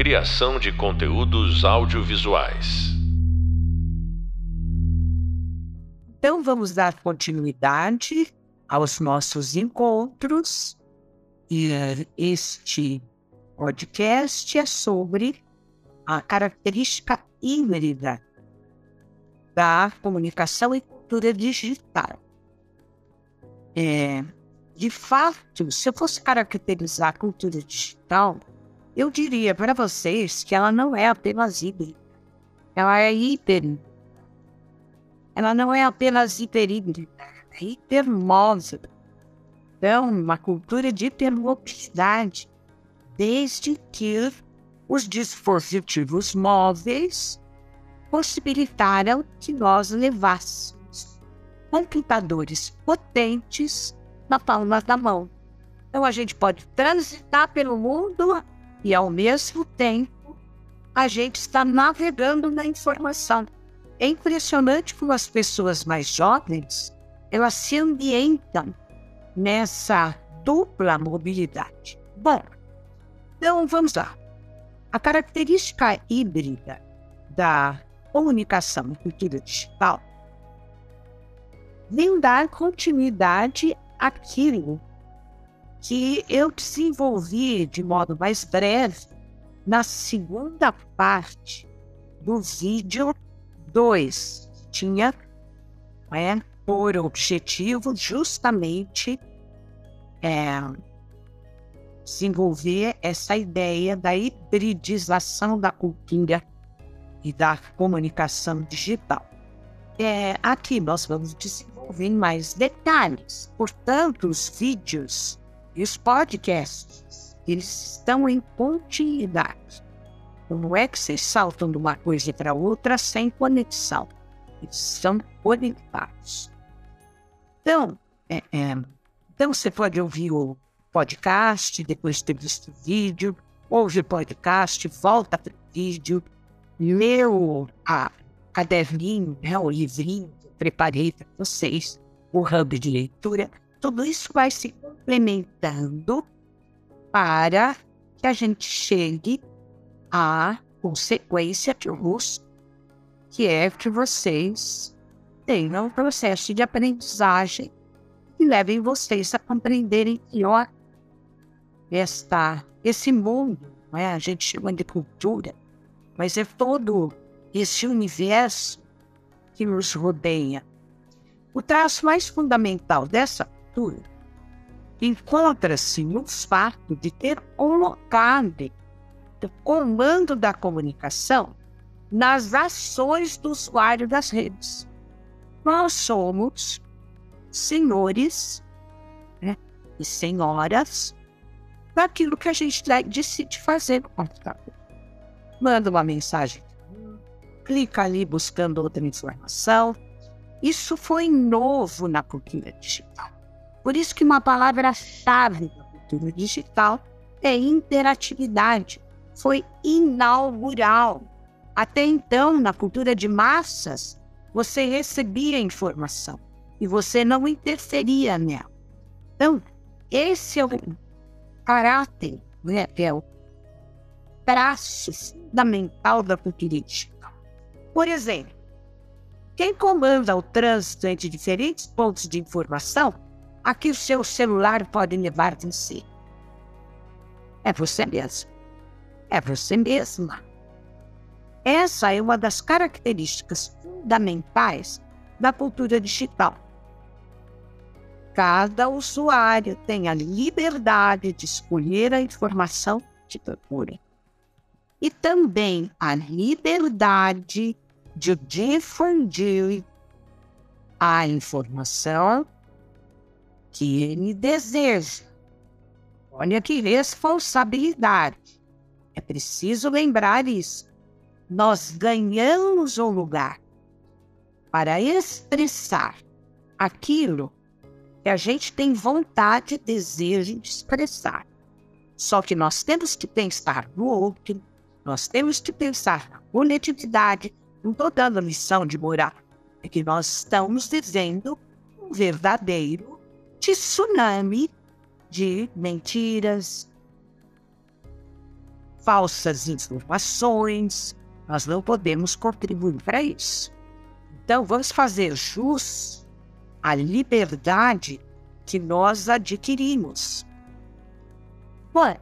Criação de conteúdos audiovisuais. Então, vamos dar continuidade aos nossos encontros. E eh, este podcast é sobre a característica híbrida da comunicação e cultura digital. É, de fato, se eu fosse caracterizar a cultura digital, eu diria para vocês que ela não é apenas híbrida, ela é hiper. Ela não é apenas hiperhíbrida, é hipermóvel. Então, uma cultura de hipermobilidade, desde que os dispositivos móveis possibilitaram que nós levássemos computadores potentes na palma da mão. Então a gente pode transitar pelo mundo e ao mesmo tempo a gente está navegando na informação. É impressionante como as pessoas mais jovens elas se ambientam nessa dupla mobilidade. Bom, então vamos lá. A característica híbrida da comunicação e cultura digital vem dar continuidade aquilo que eu desenvolvi de modo mais breve na segunda parte do vídeo 2. Tinha é, por objetivo justamente é, desenvolver essa ideia da hibridização da cultura e da comunicação digital. É, aqui nós vamos desenvolver mais detalhes. Portanto, os vídeos e os podcasts, eles estão em continuidade. Não é que vocês saltam de uma coisa para outra sem conexão. Eles são conectados. Então, é, é, então você pode ouvir o podcast, depois ter visto o vídeo, ouve o podcast, volta para o vídeo, lê o a, caderninho, né, o livrinho preparei para vocês, o hub de leitura, tudo isso vai se complementando para que a gente chegue à consequência que eu que é que vocês tenham um processo de aprendizagem e levem vocês a compreenderem melhor esta, esse mundo, é? a gente chama de cultura, mas é todo esse universo que nos rodeia. O traço mais fundamental dessa cultura encontra-se no fato de ter colocado o comando da comunicação nas ações do usuário das redes. Nós somos senhores né, e senhoras daquilo que a gente decide fazer no computador. Manda uma mensagem clica ali buscando outra informação. Isso foi novo na cultura digital. Por isso que uma palavra-chave da cultura digital é interatividade. Foi inaugural. Até então, na cultura de massas, você recebia informação e você não interferia nela. Então, esse é o caráter, né, é o traço fundamental da cultura digital. Por exemplo, quem comanda o trânsito entre diferentes pontos de informação a que o seu celular pode levar você? É você mesmo. É você mesma. Essa é uma das características fundamentais da cultura digital. Cada usuário tem a liberdade de escolher a informação que procura e também a liberdade de difundir a informação que ele deseja. Olha que responsabilidade. É preciso lembrar isso. Nós ganhamos um lugar para expressar aquilo que a gente tem vontade desejo de expressar. Só que nós temos que pensar no outro, nós temos que pensar na coletividade. Não estou dando a missão de morar. É que nós estamos dizendo um verdadeiro tsunami de mentiras, falsas informações. Nós não podemos contribuir para isso. Então, vamos fazer jus à liberdade que nós adquirimos. Bom,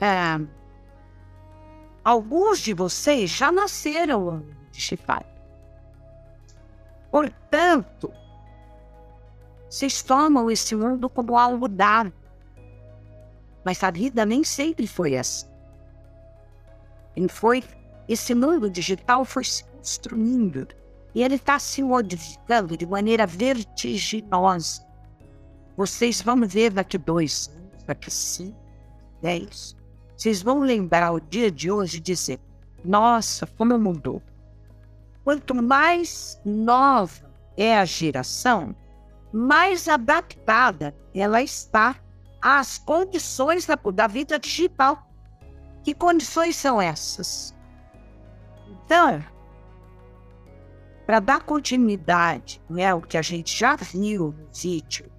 é, alguns de vocês já nasceram digitais. Portanto, vocês tomam esse mundo como algo dado. Mas a vida nem sempre foi assim. E foi, esse mundo digital foi se construindo. E ele está se modificando de maneira vertiginosa. Vocês vão ver daqui dois anos, daqui cinco, dez. Vocês vão lembrar o dia de hoje e dizer: Nossa, como mudou. Quanto mais nova é a geração, mais adaptada ela está às condições da, da vida digital. Que condições são essas? Então, para dar continuidade né, ao que a gente já viu no vídeo,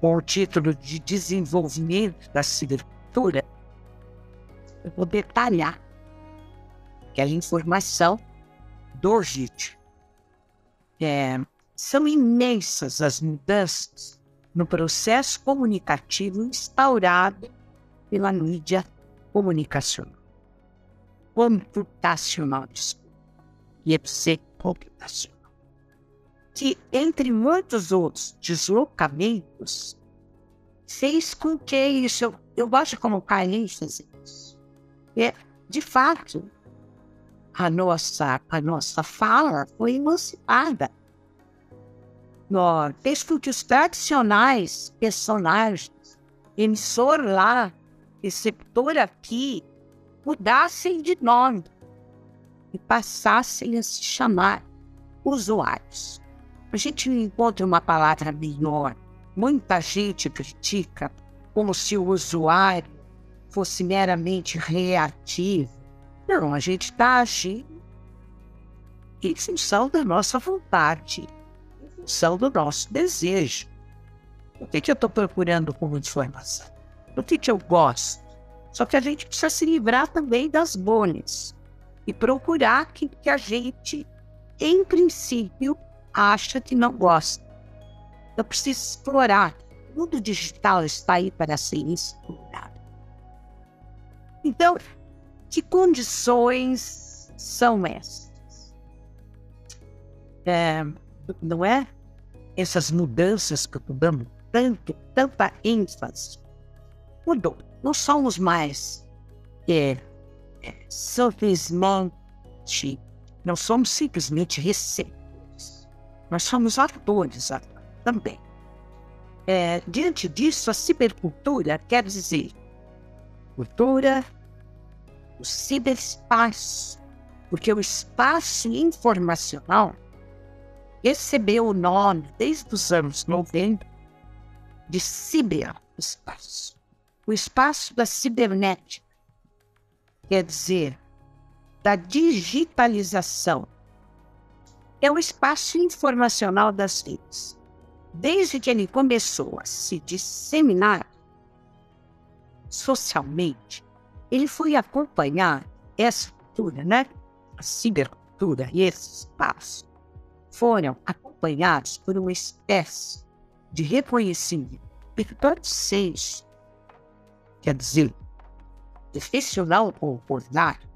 com o título de Desenvolvimento da Silvicultura, eu vou detalhar aquela informação do vídeo. É, são imensas as mudanças no processo comunicativo instaurado pela mídia comunicacional. Computacional, desculpa. IEPC computacional. Que, entre muitos outros deslocamentos, fez com que isso, eu, eu gosto de colocar ênfase nisso. É, de fato, a nossa, a nossa fala foi emancipada. No, estúdios tradicionais, personagens, emissor lá, receptor aqui, mudassem de nome e passassem a se chamar usuários. A gente encontra uma palavra melhor. Muita gente critica como se o usuário fosse meramente reativo não, a gente está agindo em função da nossa vontade, função do nosso desejo. O que, que eu estou procurando como informação? O que, que eu gosto? Só que a gente precisa se livrar também das bolhas e procurar aquilo que a gente, em princípio, acha que não gosta. Eu preciso explorar. O mundo digital está aí para ser explorado. Então, que condições são essas? É, não é? Essas mudanças que eu dando tanto, tanta ênfase. Mudou. Não somos mais é, é, simplesmente, não somos simplesmente receptores. Nós somos atores também. É, diante disso, a cibercultura quer dizer cultura o ciberespaço, porque o espaço informacional recebeu o nome, desde os anos 90, de ciberespaço. O espaço da cibernética, quer dizer, da digitalização. É o espaço informacional das redes. Desde que ele começou a se disseminar socialmente, ele foi acompanhar essa cultura, né? A cibercultura e esse espaço foram acompanhados por uma espécie de reconhecimento seja, quer dizer, profissional ordinário,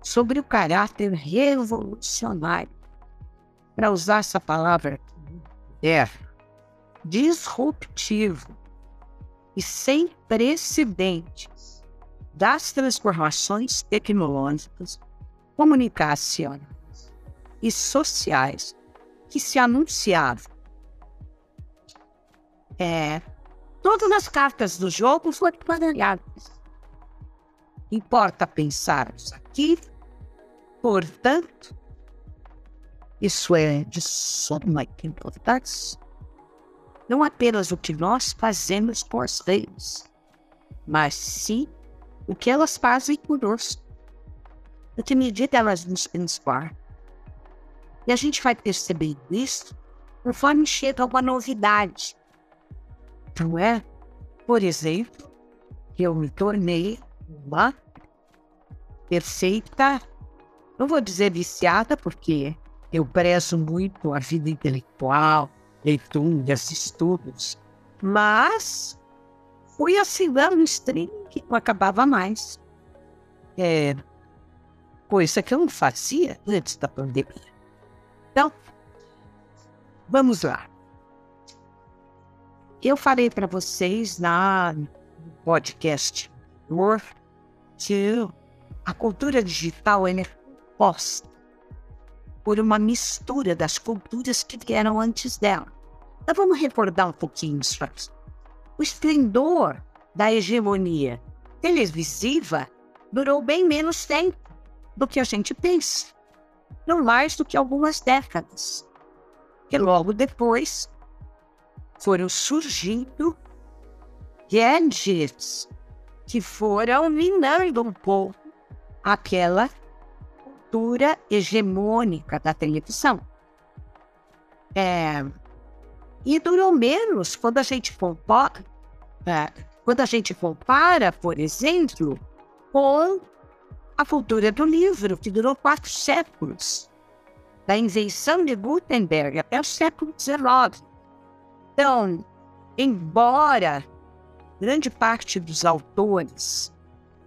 sobre o caráter revolucionário, para usar essa palavra é disruptivo e sem precedentes das transformações tecnológicas, comunicacionais e sociais que se anunciavam. É, todas as cartas do jogo foram baralhadas. Importa pensarmos aqui, portanto, isso é de suma importância, não apenas o que nós fazemos com as redes, mas sim o que elas fazem conosco. Na que medida elas nos inspiram. E a gente vai percebendo isso conforme chega uma novidade. Não é? Por exemplo, que eu me tornei uma perfeita, não vou dizer viciada, porque eu prezo muito a vida intelectual, leituras, estudos, mas fui assinando um stream que não acabava mais. É, coisa que eu não fazia antes da pandemia. Então, vamos lá. Eu falei para vocês na podcast que a cultura digital é composta por uma mistura das culturas que vieram antes dela. Então vamos recordar um pouquinho isso. O esplendor da hegemonia televisiva durou bem menos tempo do que a gente pensa. Não mais do que algumas décadas. E logo depois foram surgindo gadgets que foram minando um pouco aquela cultura hegemônica da televisão. É, e durou menos quando a gente compara, é, quando a gente compara, por exemplo, com a cultura do livro, que durou quatro séculos, da invenção de Gutenberg até o século XIX. Então, embora grande parte dos autores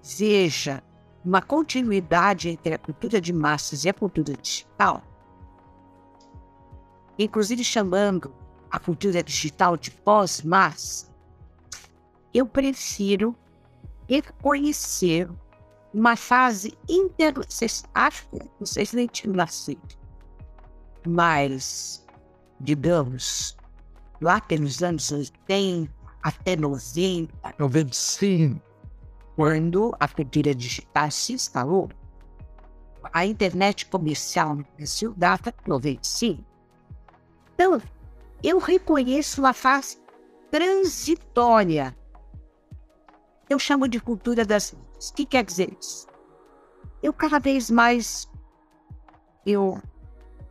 veja uma continuidade entre a cultura de massas e a cultura digital, inclusive chamando a cultura digital de pós-massa, eu prefiro reconhecer uma fase inter... Vocês acham que vocês nem tinham nascido. Mas, digamos, lá pelos anos 80 até 90, 95, quando a cultura digital se instalou, a internet comercial no Brasil data 95. Então, eu reconheço uma fase transitória. Eu chamo de cultura das o que quer dizer isso? Eu cada vez mais eu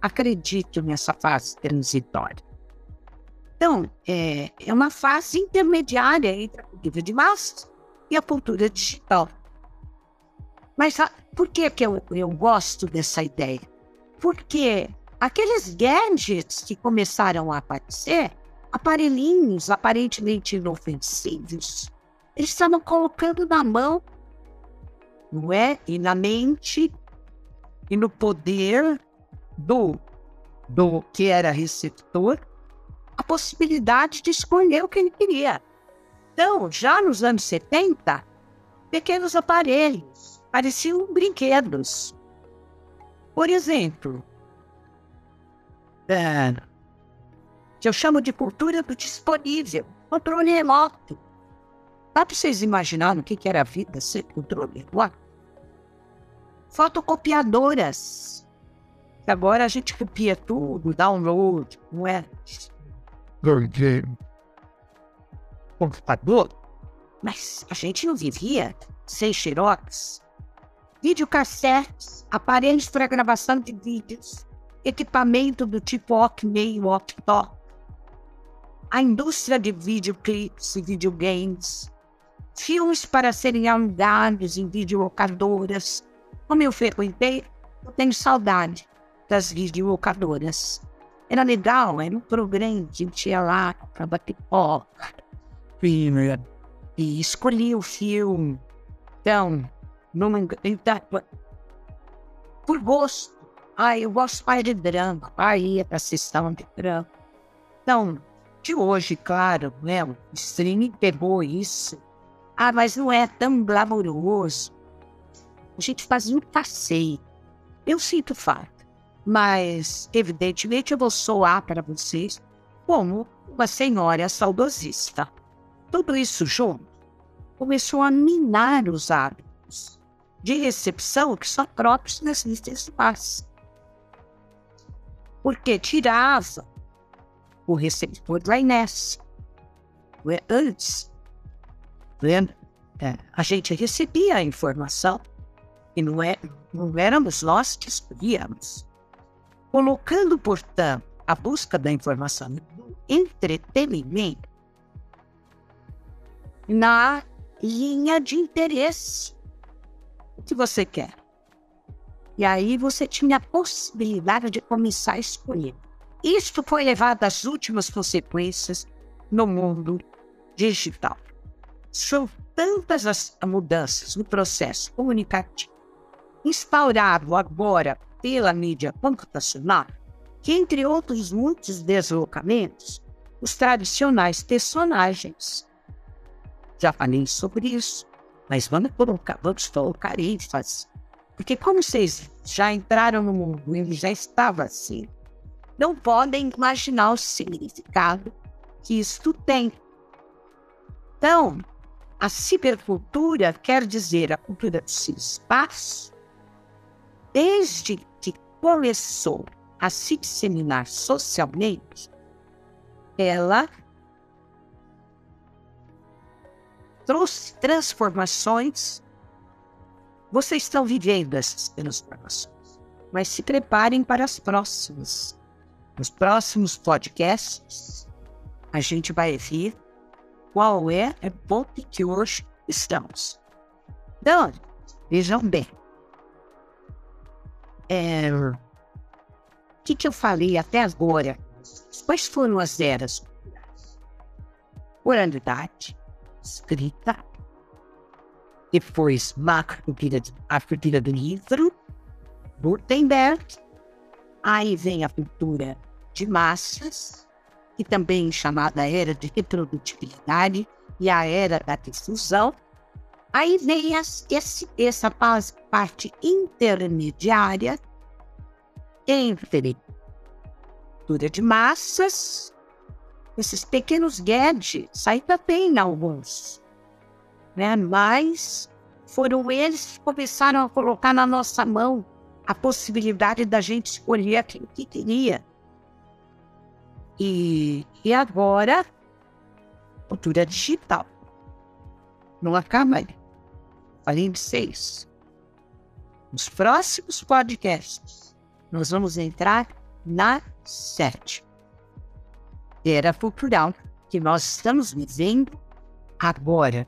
acredito nessa fase transitória. Então, é, é uma fase intermediária entre a cultura de massas e a cultura digital. Mas por que, que eu, eu gosto dessa ideia? Porque aqueles gadgets que começaram a aparecer, aparelhinhos aparentemente inofensivos, eles estavam colocando na mão não é? E na mente e no poder do, do que era receptor a possibilidade de escolher o que ele queria. Então, já nos anos 70, pequenos aparelhos pareciam brinquedos. Por exemplo, é, que eu chamo de cultura do disponível, controle remoto. Dá para vocês imaginarem o que era a vida sem controle remoto? Fotocopiadoras. Agora a gente copia tudo, download, não é? Computador. Mas a gente não vivia sem xerox. Videocassetes, aparelhos para gravação de vídeos, equipamento do tipo Walkman Walktalk. A indústria de videoclips e videogames, filmes para serem alugados em videolocadoras, como eu frequentei, eu tenho saudade das videolocadoras. Era legal, era um programa a gente ia lá para bater pipoca e escolhia o filme. Então, não me então, por gosto. Ah, eu gosto mais de drama. Aí ia para a sessão de drama. Então, de hoje, claro, né, o streaming pegou isso. Ah, mas não é tão glamouroso. A gente fazia um passeio. Eu sinto falta. Mas, evidentemente, eu vou soar para vocês como uma senhora saudosista. Tudo isso junto começou a minar os hábitos de recepção que são próprios das listas de Porque tirava o receptor da Inés. Antes, é, a gente recebia a informação e não, é, não éramos nós que escolhíamos. Colocando, portanto, a busca da informação do entretenimento na linha de interesse que você quer? E aí você tinha a possibilidade de começar a escolher. Isto foi levado às últimas consequências no mundo digital. São tantas as mudanças no processo comunicativo, instaurado agora pela mídia computacional, que, entre outros muitos deslocamentos, os tradicionais personagens, já falei sobre isso, mas vamos colocar, vamos colocar ênfase. Porque como vocês já entraram no mundo, ele já estava assim, não podem imaginar o significado que isto tem. Então, a cibercultura quer dizer a cultura do espaço, desde que começou a se disseminar socialmente, ela trouxe transformações. Vocês estão vivendo essas transformações, mas se preparem para as próximas. Nos próximos podcasts, a gente vai ver qual é o ponto que hoje estamos. Então, vejam bem. É, o que, que eu falei até agora? Quais foram as eras Oralidade, escrita, depois a cultura do livro, Gutenberg, aí vem a cultura de massas, que também chamada era de reprodutibilidade e a era da difusão. Aí vem esse, essa parte intermediária entre cultura de massas, esses pequenos gadgets, ainda tem alguns, né? mas foram eles que começaram a colocar na nossa mão a possibilidade da gente escolher aquilo que queria. E, e agora, cultura digital. Não acaba aí. Falei de seis. Nos próximos podcasts, nós vamos entrar na sete. Era cultural que nós estamos vivendo agora.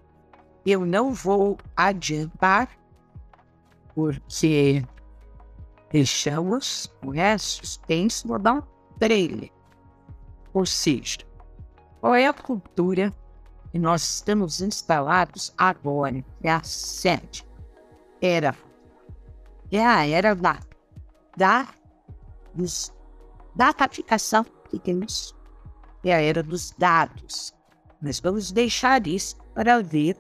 Eu não vou adiantar, porque deixamos o resto suspense, vou dar um trailer. Ou seja, qual é a cultura que nós estamos instalados agora? É a sede. Era. É a era da, da, dos, da aplicação que temos. É a era dos dados. Nós vamos deixar isso para ver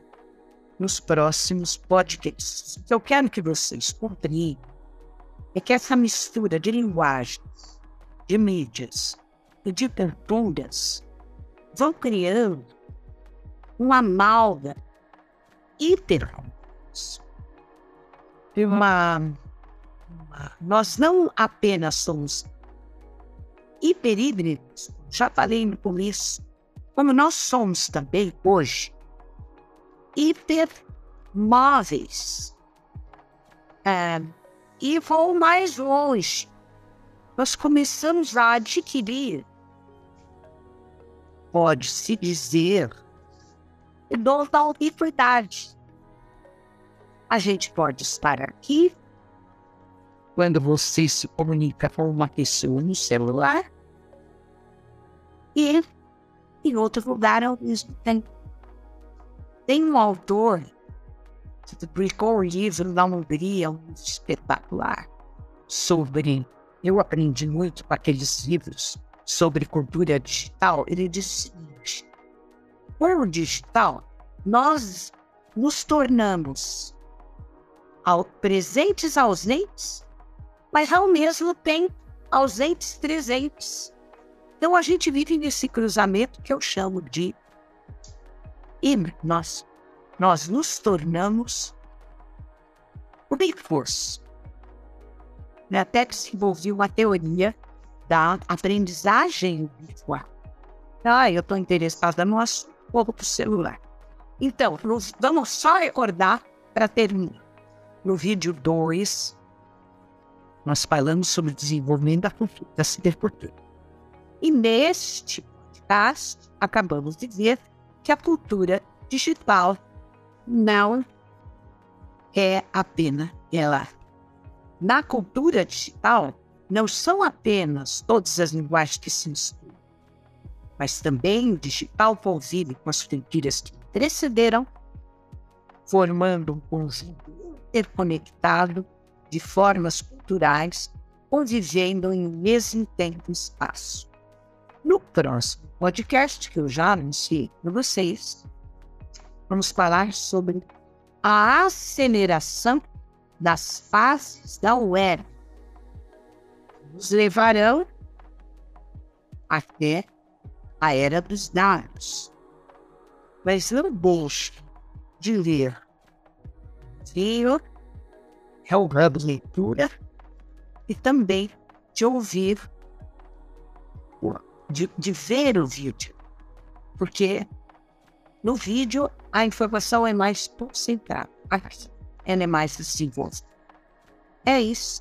nos próximos podcasts. O que eu quero que vocês compreendam é que essa mistura de linguagens, de mídias, de culturas vão criando uma malga hiper uma, uma, nós não apenas somos hiperíbridos, já falei no começo, como nós somos também hoje hipermóveis. É, e vou mais longe. Nós começamos a adquirir pode-se dizer, dom da ubiquidade. A gente pode estar aqui quando você se comunica com uma pessoa no celular e em outro lugar ao mesmo tempo. Tem um autor que publicou um livro na Hungria, um espetacular, sobre. Eu aprendi muito com aqueles livros sobre cultura digital, ele disse o por o digital, nós nos tornamos presentes ausentes, mas ao mesmo tempo ausentes presentes. Então a gente vive nesse cruzamento que eu chamo de híbrido. Nós, nos tornamos ubiquos. Até desenvolvi uma teoria da aprendizagem virtual. Ah, eu estou interessada no assunto, vou para o celular. Então, vamos só recordar para terminar. No vídeo 2, nós falamos sobre o desenvolvimento da da cibercultura. E neste podcast, acabamos de ver que a cultura digital não é apenas ela. Na cultura digital, não são apenas todas as linguagens que se misturam, mas também o digital convive com as fronteiras que precederam, formando um conjunto interconectado de formas culturais convivendo em um mesmo tempo e espaço. No próximo podcast, que eu já anunciei para vocês, vamos falar sobre a aceleração das fases da web. Nos levarão até a era dos dados. Mas não deixe de ler livro, é o de leitura, e também de ouvir, de, de ver o vídeo. Porque no vídeo a informação é mais concentrada, ela é mais desenvolvida. É isso.